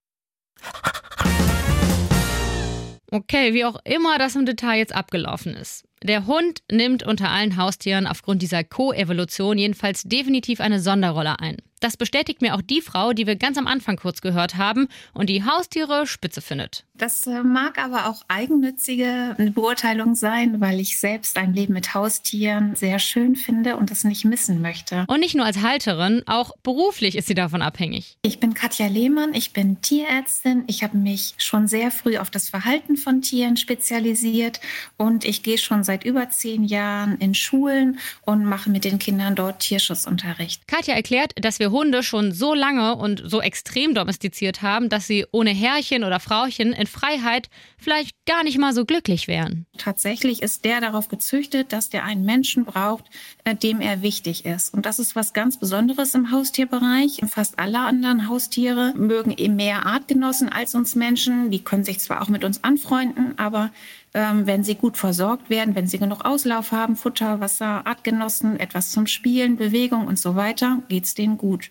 Okay, wie auch immer das im Detail jetzt abgelaufen ist. Der Hund nimmt unter allen Haustieren aufgrund dieser Koevolution jedenfalls definitiv eine Sonderrolle ein. Das bestätigt mir auch die Frau, die wir ganz am Anfang kurz gehört haben und die Haustiere spitze findet. Das äh, mag aber auch eigennützige Beurteilung sein, weil ich selbst ein Leben mit Haustieren sehr schön finde und das nicht missen möchte. Und nicht nur als Halterin, auch beruflich ist sie davon abhängig. Ich bin Katja Lehmann, ich bin Tierärztin. Ich habe mich schon sehr früh auf das Verhalten von Tieren spezialisiert und ich gehe schon seit über zehn Jahren in Schulen und mache mit den Kindern dort Tierschutzunterricht. Katja erklärt, dass wir Hunde schon so lange und so extrem domestiziert haben, dass sie ohne Herrchen oder Frauchen in Freiheit vielleicht gar nicht mal so glücklich wären. Tatsächlich ist der darauf gezüchtet, dass der einen Menschen braucht, äh, dem er wichtig ist. Und das ist was ganz Besonderes im Haustierbereich. Fast alle anderen Haustiere mögen eben mehr Artgenossen als uns Menschen. Die können sich zwar auch mit uns anfreunden, aber ähm, wenn sie gut versorgt werden, wenn sie genug Auslauf haben, Futter, Wasser, Artgenossen, etwas zum Spielen, Bewegung und so weiter, geht's denen gut.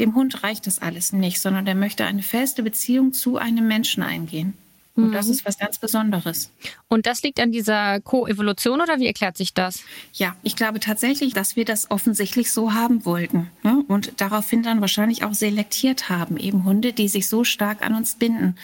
Dem Hund reicht das alles nicht, sondern der möchte eine feste Beziehung zu einem Menschen eingehen. Und das Mhm. ist was ganz Besonderes. Und das liegt an dieser Koevolution oder wie erklärt sich das? Ja, ich glaube tatsächlich, dass wir das offensichtlich so haben wollten. Ne? Und daraufhin dann wahrscheinlich auch selektiert haben. Eben Hunde, die sich so stark an uns binden.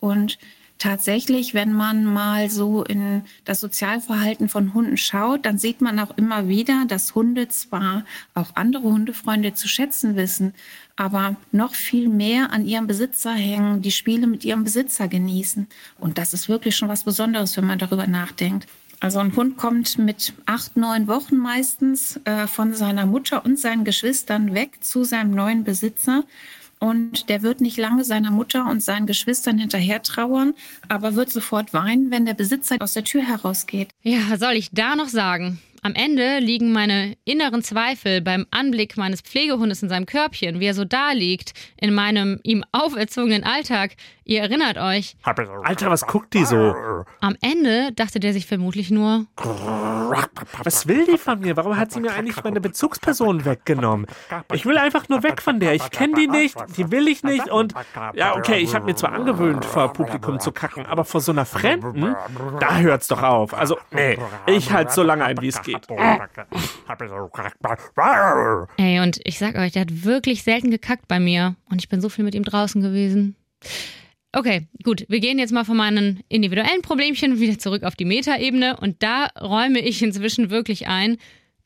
Und tatsächlich, wenn man mal so in das Sozialverhalten von Hunden schaut, dann sieht man auch immer wieder, dass Hunde zwar auch andere Hundefreunde zu schätzen wissen, aber noch viel mehr an ihrem Besitzer hängen, die Spiele mit ihrem Besitzer genießen. Und das ist wirklich schon was Besonderes, wenn man darüber nachdenkt. Also ein Hund kommt mit acht, neun Wochen meistens äh, von seiner Mutter und seinen Geschwistern weg zu seinem neuen Besitzer. Und der wird nicht lange seiner Mutter und seinen Geschwistern hinterher trauern, aber wird sofort weinen, wenn der Besitzer aus der Tür herausgeht. Ja, soll ich da noch sagen? Am Ende liegen meine inneren Zweifel beim Anblick meines Pflegehundes in seinem Körbchen, wie er so da liegt, in meinem ihm auferzogenen Alltag. Ihr erinnert euch. Alter, was guckt die so? Am Ende dachte der sich vermutlich nur, Was will die von mir? Warum hat sie mir eigentlich meine Bezugsperson weggenommen? Ich will einfach nur weg von der. Ich kenne die nicht, die will ich nicht und ja, okay, ich habe mir zwar angewöhnt, vor Publikum zu kacken, aber vor so einer Fremden, da hört's doch auf. Also, nee, ich halt so lange ein, wie es geht. Ey, und ich sag euch, der hat wirklich selten gekackt bei mir und ich bin so viel mit ihm draußen gewesen. Okay, gut, wir gehen jetzt mal von meinen individuellen Problemchen wieder zurück auf die Metaebene und da räume ich inzwischen wirklich ein,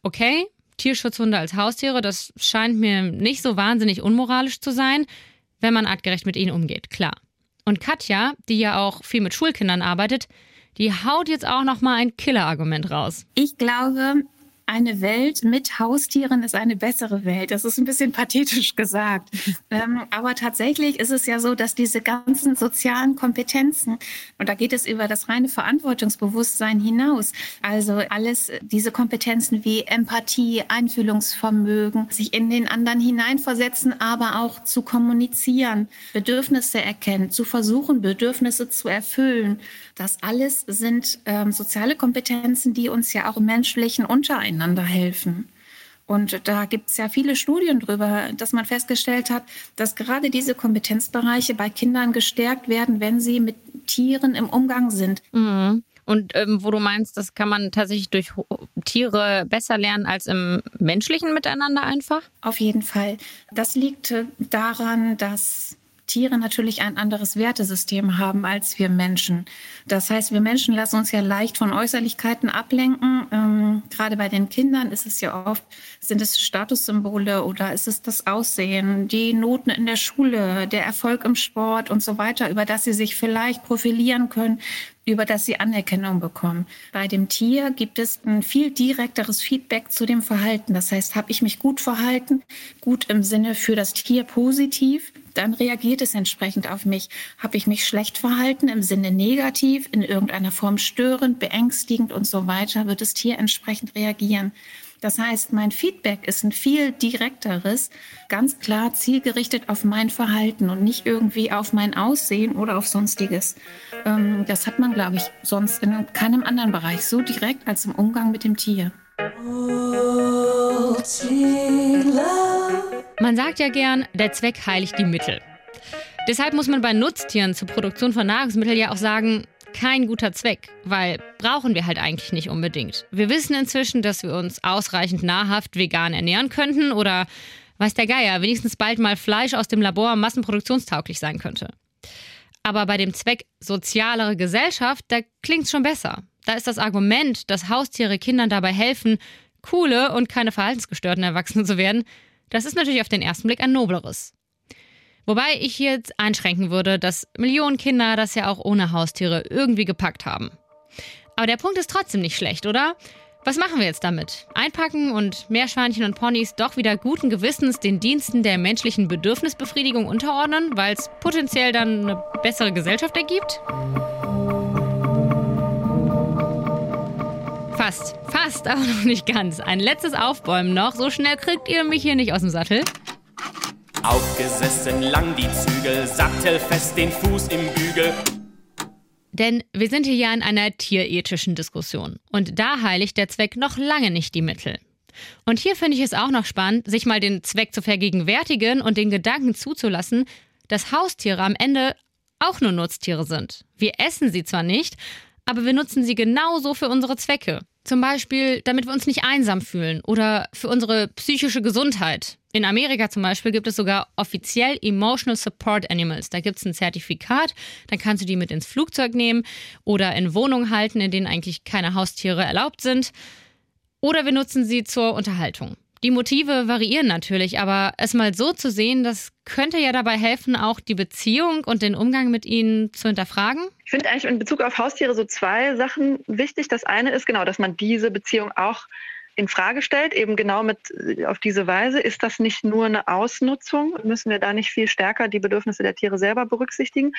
okay, Tierschutzhunde als Haustiere, das scheint mir nicht so wahnsinnig unmoralisch zu sein, wenn man artgerecht mit ihnen umgeht, klar. Und Katja, die ja auch viel mit Schulkindern arbeitet, die haut jetzt auch noch mal ein Killerargument raus. Ich glaube, eine Welt mit Haustieren ist eine bessere Welt. Das ist ein bisschen pathetisch gesagt. <laughs> ähm, aber tatsächlich ist es ja so, dass diese ganzen sozialen Kompetenzen, und da geht es über das reine Verantwortungsbewusstsein hinaus, also alles, diese Kompetenzen wie Empathie, Einfühlungsvermögen, sich in den anderen hineinversetzen, aber auch zu kommunizieren, Bedürfnisse erkennen, zu versuchen, Bedürfnisse zu erfüllen. Das alles sind ähm, soziale Kompetenzen, die uns ja auch im menschlichen untereinander helfen. Und da gibt es ja viele Studien drüber, dass man festgestellt hat, dass gerade diese Kompetenzbereiche bei Kindern gestärkt werden, wenn sie mit Tieren im Umgang sind. Mhm. Und ähm, wo du meinst, das kann man tatsächlich durch Tiere besser lernen als im menschlichen Miteinander einfach? Auf jeden Fall. Das liegt äh, daran, dass Tiere natürlich ein anderes Wertesystem haben als wir Menschen. Das heißt, wir Menschen lassen uns ja leicht von Äußerlichkeiten ablenken. Ähm, gerade bei den Kindern ist es ja oft, sind es Statussymbole oder ist es das Aussehen, die Noten in der Schule, der Erfolg im Sport und so weiter, über das sie sich vielleicht profilieren können, über das sie Anerkennung bekommen. Bei dem Tier gibt es ein viel direkteres Feedback zu dem Verhalten. Das heißt, habe ich mich gut verhalten, gut im Sinne für das Tier positiv, dann reagiert es entsprechend auf mich. Habe ich mich schlecht verhalten im Sinne negativ, in irgendeiner Form störend, beängstigend und so weiter, wird das Tier entsprechend reagieren. Das heißt, mein Feedback ist ein viel direkteres, ganz klar zielgerichtet auf mein Verhalten und nicht irgendwie auf mein Aussehen oder auf sonstiges. Ähm, das hat man, glaube ich, sonst in keinem anderen Bereich so direkt als im Umgang mit dem Tier. Man sagt ja gern, der Zweck heiligt die Mittel. Deshalb muss man bei Nutztieren zur Produktion von Nahrungsmitteln ja auch sagen, kein guter Zweck, weil brauchen wir halt eigentlich nicht unbedingt. Wir wissen inzwischen, dass wir uns ausreichend nahrhaft vegan ernähren könnten oder weiß der Geier, wenigstens bald mal Fleisch aus dem Labor massenproduktionstauglich sein könnte. Aber bei dem Zweck sozialere Gesellschaft, da klingt es schon besser. Da ist das Argument, dass Haustiere Kindern dabei helfen, coole und keine verhaltensgestörten Erwachsene zu werden, das ist natürlich auf den ersten Blick ein nobleres. Wobei ich jetzt einschränken würde, dass Millionen Kinder das ja auch ohne Haustiere irgendwie gepackt haben. Aber der Punkt ist trotzdem nicht schlecht, oder? Was machen wir jetzt damit? Einpacken und Meerschweinchen und Ponys doch wieder guten Gewissens den Diensten der menschlichen Bedürfnisbefriedigung unterordnen, weil es potenziell dann eine bessere Gesellschaft ergibt? Fast, fast, aber noch nicht ganz. Ein letztes Aufbäumen noch. So schnell kriegt ihr mich hier nicht aus dem Sattel. Aufgesessen lang die Zügel, sattelfest den Fuß im Bügel. Denn wir sind hier ja in einer tierethischen Diskussion. Und da heiligt der Zweck noch lange nicht die Mittel. Und hier finde ich es auch noch spannend, sich mal den Zweck zu vergegenwärtigen und den Gedanken zuzulassen, dass Haustiere am Ende auch nur Nutztiere sind. Wir essen sie zwar nicht, aber wir nutzen sie genauso für unsere Zwecke. Zum Beispiel, damit wir uns nicht einsam fühlen oder für unsere psychische Gesundheit. In Amerika zum Beispiel gibt es sogar offiziell Emotional Support Animals. Da gibt es ein Zertifikat, dann kannst du die mit ins Flugzeug nehmen oder in Wohnungen halten, in denen eigentlich keine Haustiere erlaubt sind. Oder wir nutzen sie zur Unterhaltung. Die Motive variieren natürlich, aber es mal so zu sehen, das könnte ja dabei helfen, auch die Beziehung und den Umgang mit ihnen zu hinterfragen. Ich finde eigentlich in Bezug auf Haustiere so zwei Sachen wichtig. Das eine ist genau, dass man diese Beziehung auch in Frage stellt, eben genau mit auf diese Weise. Ist das nicht nur eine Ausnutzung? Müssen wir da nicht viel stärker die Bedürfnisse der Tiere selber berücksichtigen?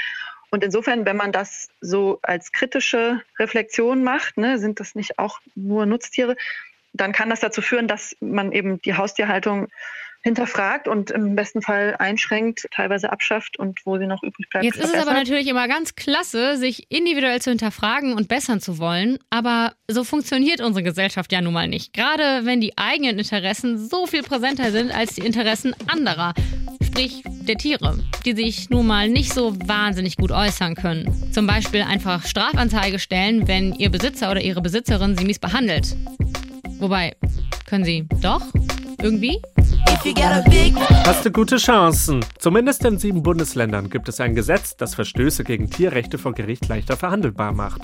Und insofern, wenn man das so als kritische Reflexion macht, ne, sind das nicht auch nur Nutztiere, dann kann das dazu führen, dass man eben die Haustierhaltung hinterfragt und im besten Fall einschränkt, teilweise abschafft und wo sie noch übrig bleibt. Jetzt ist es aber natürlich immer ganz klasse, sich individuell zu hinterfragen und bessern zu wollen. Aber so funktioniert unsere Gesellschaft ja nun mal nicht. Gerade wenn die eigenen Interessen so viel präsenter sind als die Interessen anderer. Sprich der Tiere, die sich nun mal nicht so wahnsinnig gut äußern können. Zum Beispiel einfach Strafanzeige stellen, wenn ihr Besitzer oder ihre Besitzerin sie mies behandelt. Wobei, können sie doch? Irgendwie? Hast du gute Chancen. Zumindest in sieben Bundesländern gibt es ein Gesetz, das Verstöße gegen Tierrechte vor Gericht leichter verhandelbar macht.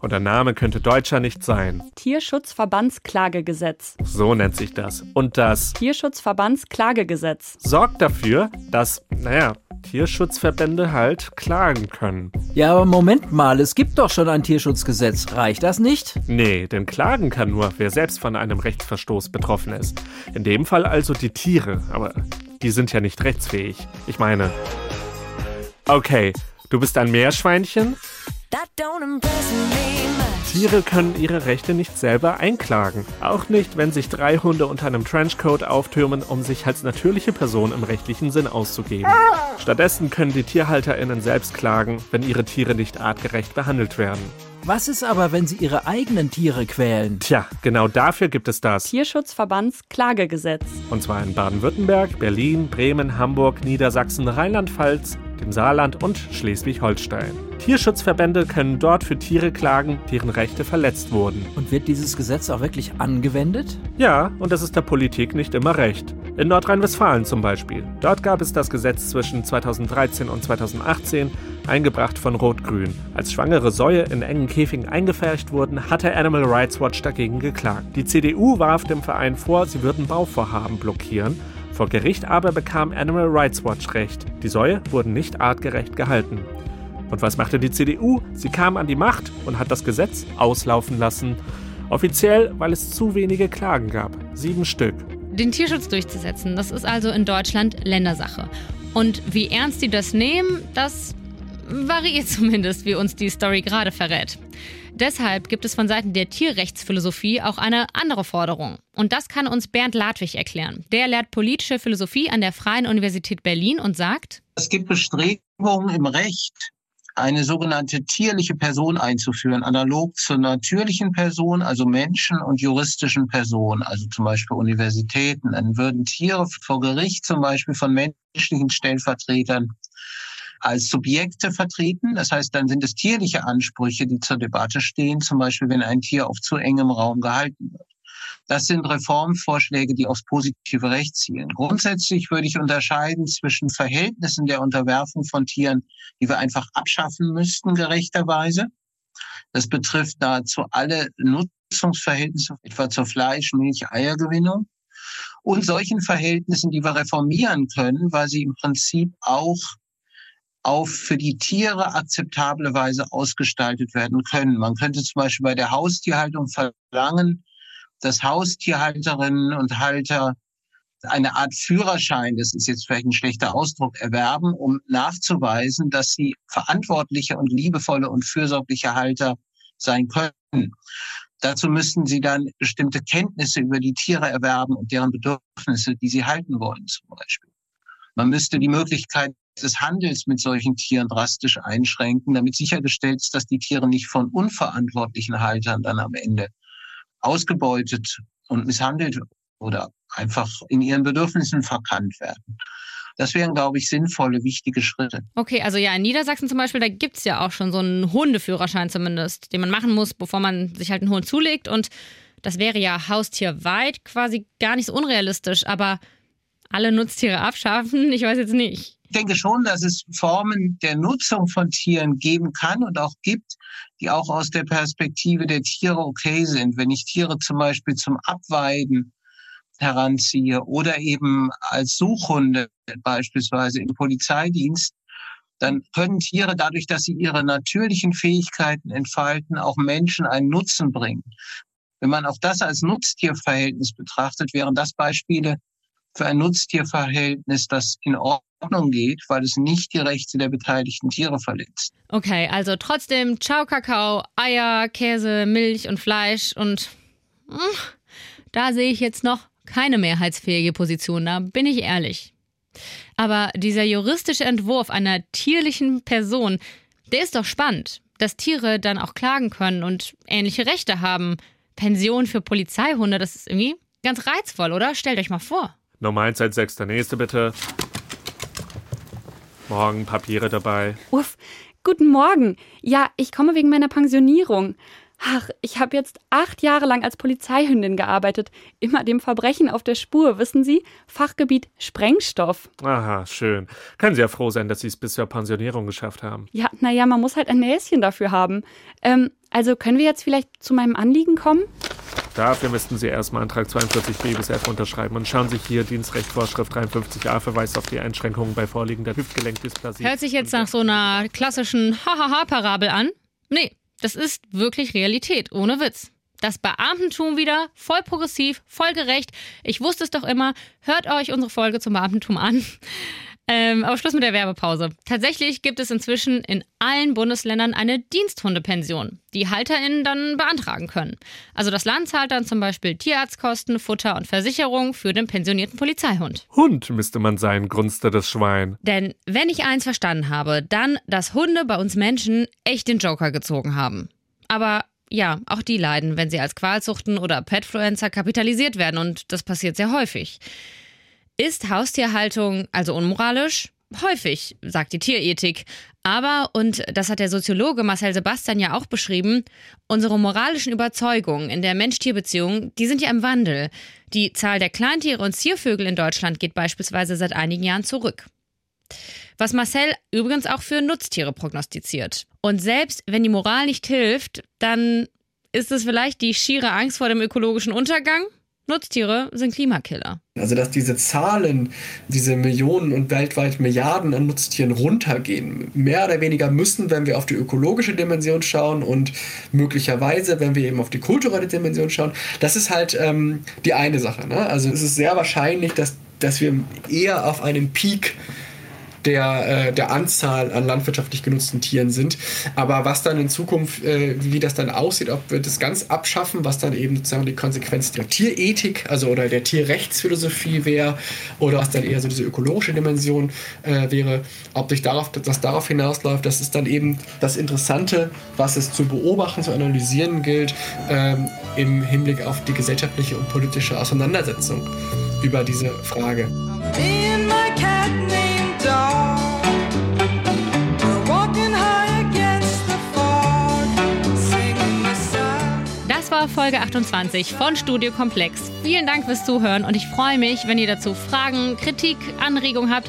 Und der Name könnte deutscher nicht sein. Tierschutzverbandsklagegesetz. So nennt sich das. Und das Tierschutzverbandsklagegesetz sorgt dafür, dass, naja, Tierschutzverbände halt klagen können. Ja, aber Moment mal, es gibt doch schon ein Tierschutzgesetz. Reicht das nicht? Nee, denn klagen kann nur, wer selbst von einem Rechtsverstoß betroffen ist. In dem Fall also die Tiere, aber die sind ja nicht rechtsfähig. Ich meine. Okay, du bist ein Meerschweinchen? Tiere können ihre Rechte nicht selber einklagen. Auch nicht, wenn sich drei Hunde unter einem Trenchcoat auftürmen, um sich als natürliche Person im rechtlichen Sinn auszugeben. Stattdessen können die TierhalterInnen selbst klagen, wenn ihre Tiere nicht artgerecht behandelt werden. Was ist aber, wenn sie ihre eigenen Tiere quälen? Tja, genau dafür gibt es das. Tierschutzverbandsklagegesetz. Und zwar in Baden-Württemberg, Berlin, Bremen, Hamburg, Niedersachsen, Rheinland-Pfalz, dem Saarland und Schleswig-Holstein. Tierschutzverbände können dort für Tiere klagen, deren Rechte verletzt wurden. Und wird dieses Gesetz auch wirklich angewendet? Ja, und das ist der Politik nicht immer recht. In Nordrhein-Westfalen zum Beispiel. Dort gab es das Gesetz zwischen 2013 und 2018, eingebracht von Rot-Grün. Als schwangere Säue in engen Käfigen eingefärcht wurden, hatte Animal Rights Watch dagegen geklagt. Die CDU warf dem Verein vor, sie würden Bauvorhaben blockieren. Vor Gericht aber bekam Animal Rights Watch recht. Die Säue wurden nicht artgerecht gehalten. Und was machte die CDU? Sie kam an die Macht und hat das Gesetz auslaufen lassen. Offiziell, weil es zu wenige Klagen gab. Sieben Stück. Den Tierschutz durchzusetzen, das ist also in Deutschland Ländersache. Und wie ernst die das nehmen, das variiert <laughs> zumindest, wie uns die Story gerade verrät. Deshalb gibt es von Seiten der Tierrechtsphilosophie auch eine andere Forderung. Und das kann uns Bernd Ladwig erklären. Der lehrt politische Philosophie an der Freien Universität Berlin und sagt, es gibt Bestrebungen im Recht, eine sogenannte tierliche Person einzuführen, analog zur natürlichen Person, also Menschen und juristischen Personen, also zum Beispiel Universitäten. Dann würden Tiere vor Gericht zum Beispiel von menschlichen Stellvertretern als Subjekte vertreten. Das heißt, dann sind es tierliche Ansprüche, die zur Debatte stehen, zum Beispiel wenn ein Tier auf zu engem Raum gehalten wird. Das sind Reformvorschläge, die aufs positive Recht zielen. Grundsätzlich würde ich unterscheiden zwischen Verhältnissen der Unterwerfung von Tieren, die wir einfach abschaffen müssten, gerechterweise. Das betrifft nahezu alle Nutzungsverhältnisse, etwa zur Fleisch-, Milch-, Eiergewinnung. Und solchen Verhältnissen, die wir reformieren können, weil sie im Prinzip auch auf für die Tiere akzeptable Weise ausgestaltet werden können. Man könnte zum Beispiel bei der Haustierhaltung verlangen, dass Haustierhalterinnen und Halter eine Art Führerschein, das ist jetzt vielleicht ein schlechter Ausdruck, erwerben, um nachzuweisen, dass sie verantwortliche und liebevolle und fürsorgliche Halter sein können. Dazu müssten sie dann bestimmte Kenntnisse über die Tiere erwerben und deren Bedürfnisse, die sie halten wollen, zum Beispiel. Man müsste die Möglichkeit des Handels mit solchen Tieren drastisch einschränken, damit sichergestellt ist, dass die Tiere nicht von unverantwortlichen Haltern dann am Ende ausgebeutet und misshandelt oder einfach in ihren Bedürfnissen verkannt werden. Das wären, glaube ich, sinnvolle, wichtige Schritte. Okay, also ja, in Niedersachsen zum Beispiel, da gibt es ja auch schon so einen Hundeführerschein zumindest, den man machen muss, bevor man sich halt einen Hund zulegt. Und das wäre ja haustierweit quasi gar nicht so unrealistisch. Aber alle Nutztiere abschaffen, ich weiß jetzt nicht. Ich denke schon, dass es Formen der Nutzung von Tieren geben kann und auch gibt, die auch aus der Perspektive der Tiere okay sind. Wenn ich Tiere zum Beispiel zum Abweiden heranziehe oder eben als Suchhunde beispielsweise im Polizeidienst, dann können Tiere dadurch, dass sie ihre natürlichen Fähigkeiten entfalten, auch Menschen einen Nutzen bringen. Wenn man auch das als Nutztierverhältnis betrachtet, wären das Beispiele für ein Nutztierverhältnis, das in Ordnung geht, weil es nicht die Rechte der beteiligten Tiere verletzt. Okay, also trotzdem Ciao Kakao, Eier, Käse, Milch und Fleisch und mh, hm, da sehe ich jetzt noch keine mehrheitsfähige Position, da bin ich ehrlich. Aber dieser juristische Entwurf einer tierlichen Person, der ist doch spannend, dass Tiere dann auch klagen können und ähnliche Rechte haben. Pension für Polizeihunde, das ist irgendwie ganz reizvoll, oder? Stellt euch mal vor. Nummer 1 als Sechster. Nächste bitte. Morgen Papiere dabei. Uff, guten Morgen. Ja, ich komme wegen meiner Pensionierung. Ach, ich habe jetzt acht Jahre lang als Polizeihündin gearbeitet. Immer dem Verbrechen auf der Spur, wissen Sie? Fachgebiet Sprengstoff. Aha, schön. Können Sie ja froh sein, dass Sie es bis zur Pensionierung geschafft haben. Ja, naja, man muss halt ein Näschen dafür haben. Ähm, also können wir jetzt vielleicht zu meinem Anliegen kommen? Dafür müssten Sie erstmal Antrag 42b bis f unterschreiben und schauen sich hier Dienstrechtsvorschrift 53a verweist auf die Einschränkungen bei vorliegender Hüftgelenkdysplasie. Hört sich jetzt nach so einer klassischen Hahaha-Parabel an? Nee, das ist wirklich Realität, ohne Witz. Das Beamtentum wieder, voll progressiv, voll gerecht. Ich wusste es doch immer. Hört euch unsere Folge zum Beamtentum an. Ähm, aber Schluss mit der Werbepause. Tatsächlich gibt es inzwischen in allen Bundesländern eine Diensthundepension, die HalterInnen dann beantragen können. Also das Land zahlt dann zum Beispiel Tierarztkosten, Futter und Versicherung für den pensionierten Polizeihund. Hund müsste man sein, grunzte das Schwein. Denn wenn ich eins verstanden habe, dann, dass Hunde bei uns Menschen echt den Joker gezogen haben. Aber ja, auch die leiden, wenn sie als Qualzuchten oder Petfluencer kapitalisiert werden und das passiert sehr häufig. Ist Haustierhaltung also unmoralisch? häufig, sagt die Tierethik. Aber, und das hat der Soziologe Marcel Sebastian ja auch beschrieben, unsere moralischen Überzeugungen in der Mensch-Tier-Beziehung, die sind ja im Wandel. Die Zahl der Kleintiere und Ziervögel in Deutschland geht beispielsweise seit einigen Jahren zurück. Was Marcel übrigens auch für Nutztiere prognostiziert. Und selbst wenn die Moral nicht hilft, dann ist es vielleicht die schiere Angst vor dem ökologischen Untergang? Nutztiere sind Klimakiller. Also dass diese Zahlen, diese Millionen und weltweit Milliarden an Nutztieren runtergehen, mehr oder weniger müssen, wenn wir auf die ökologische Dimension schauen und möglicherweise, wenn wir eben auf die kulturelle Dimension schauen, das ist halt ähm, die eine Sache. Ne? Also es ist sehr wahrscheinlich, dass, dass wir eher auf einen Peak der, äh, der Anzahl an landwirtschaftlich genutzten Tieren sind. Aber was dann in Zukunft, äh, wie das dann aussieht, ob wir das ganz abschaffen, was dann eben sozusagen die Konsequenz der Tierethik, also oder der Tierrechtsphilosophie wäre, oder was dann eher so diese ökologische Dimension äh, wäre, ob sich darauf, das darauf hinausläuft, das ist dann eben das Interessante, was es zu beobachten, zu analysieren gilt, ähm, im Hinblick auf die gesellschaftliche und politische Auseinandersetzung über diese Frage. War Folge 28 von Studio Komplex. Vielen Dank fürs Zuhören und ich freue mich, wenn ihr dazu Fragen, Kritik, Anregungen habt.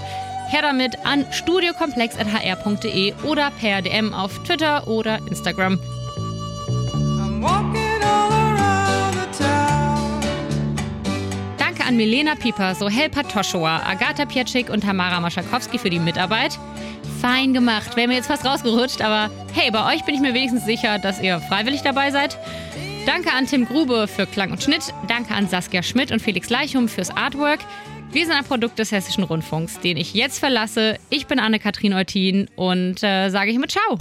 Her damit an studiokomplex.hr.de oder per DM auf Twitter oder Instagram. Danke an Milena Pieper, Sohel Patoschua, Agatha Pietschik und Tamara Maschakowski für die Mitarbeit. Fein gemacht. Wäre mir jetzt fast rausgerutscht, aber hey, bei euch bin ich mir wenigstens sicher, dass ihr freiwillig dabei seid. Danke an Tim Grube für Klang und Schnitt. Danke an Saskia Schmidt und Felix Leichum fürs Artwork. Wir sind ein Produkt des Hessischen Rundfunks, den ich jetzt verlasse. Ich bin Anne-Kathrin Eutin und äh, sage mit Ciao.